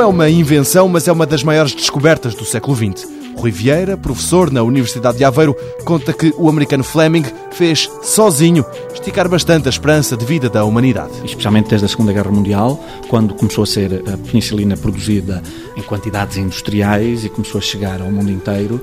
é uma invenção, mas é uma das maiores descobertas do século XX. Rui Vieira, professor na Universidade de Aveiro, conta que o americano Fleming fez sozinho esticar bastante a esperança de vida da humanidade. Especialmente desde a Segunda Guerra Mundial, quando começou a ser a penicilina produzida em quantidades industriais e começou a chegar ao mundo inteiro,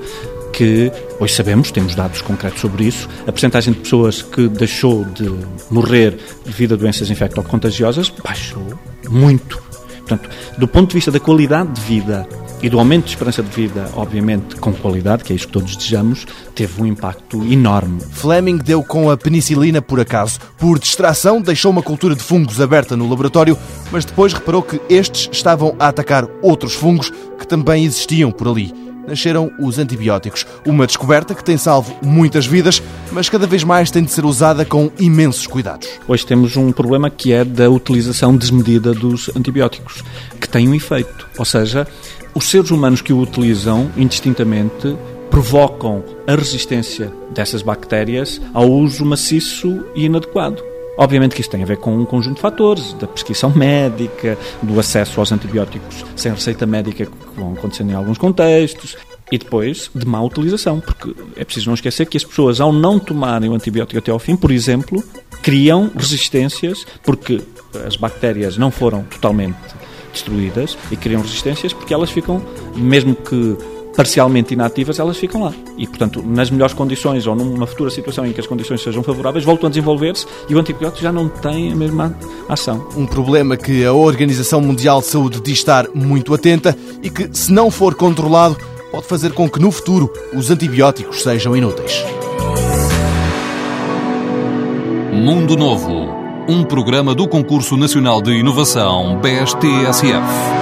que hoje sabemos, temos dados concretos sobre isso, a percentagem de pessoas que deixou de morrer devido a doenças infecto-contagiosas baixou muito. Portanto, do ponto de vista da qualidade de vida e do aumento de esperança de vida, obviamente com qualidade, que é isso que todos desejamos, teve um impacto enorme. Fleming deu com a penicilina por acaso. Por distração, deixou uma cultura de fungos aberta no laboratório, mas depois reparou que estes estavam a atacar outros fungos que também existiam por ali. Nasceram os antibióticos, uma descoberta que tem salvo muitas vidas, mas cada vez mais tem de ser usada com imensos cuidados. Hoje temos um problema que é da utilização desmedida dos antibióticos, que tem um efeito, ou seja, os seres humanos que o utilizam indistintamente provocam a resistência dessas bactérias ao uso maciço e inadequado. Obviamente que isto tem a ver com um conjunto de fatores, da prescrição médica, do acesso aos antibióticos sem receita médica que vão acontecendo em alguns contextos, e depois de má utilização, porque é preciso não esquecer que as pessoas, ao não tomarem o antibiótico até ao fim, por exemplo, criam resistências, porque as bactérias não foram totalmente destruídas e criam resistências porque elas ficam, mesmo que parcialmente inativas, elas ficam lá. E, portanto, nas melhores condições ou numa futura situação em que as condições sejam favoráveis, voltam a desenvolver-se e o antibiótico já não tem a mesma ação. Um problema que a Organização Mundial de Saúde diz estar muito atenta e que, se não for controlado, pode fazer com que no futuro os antibióticos sejam inúteis. Mundo Novo um programa do Concurso Nacional de Inovação BSTSF.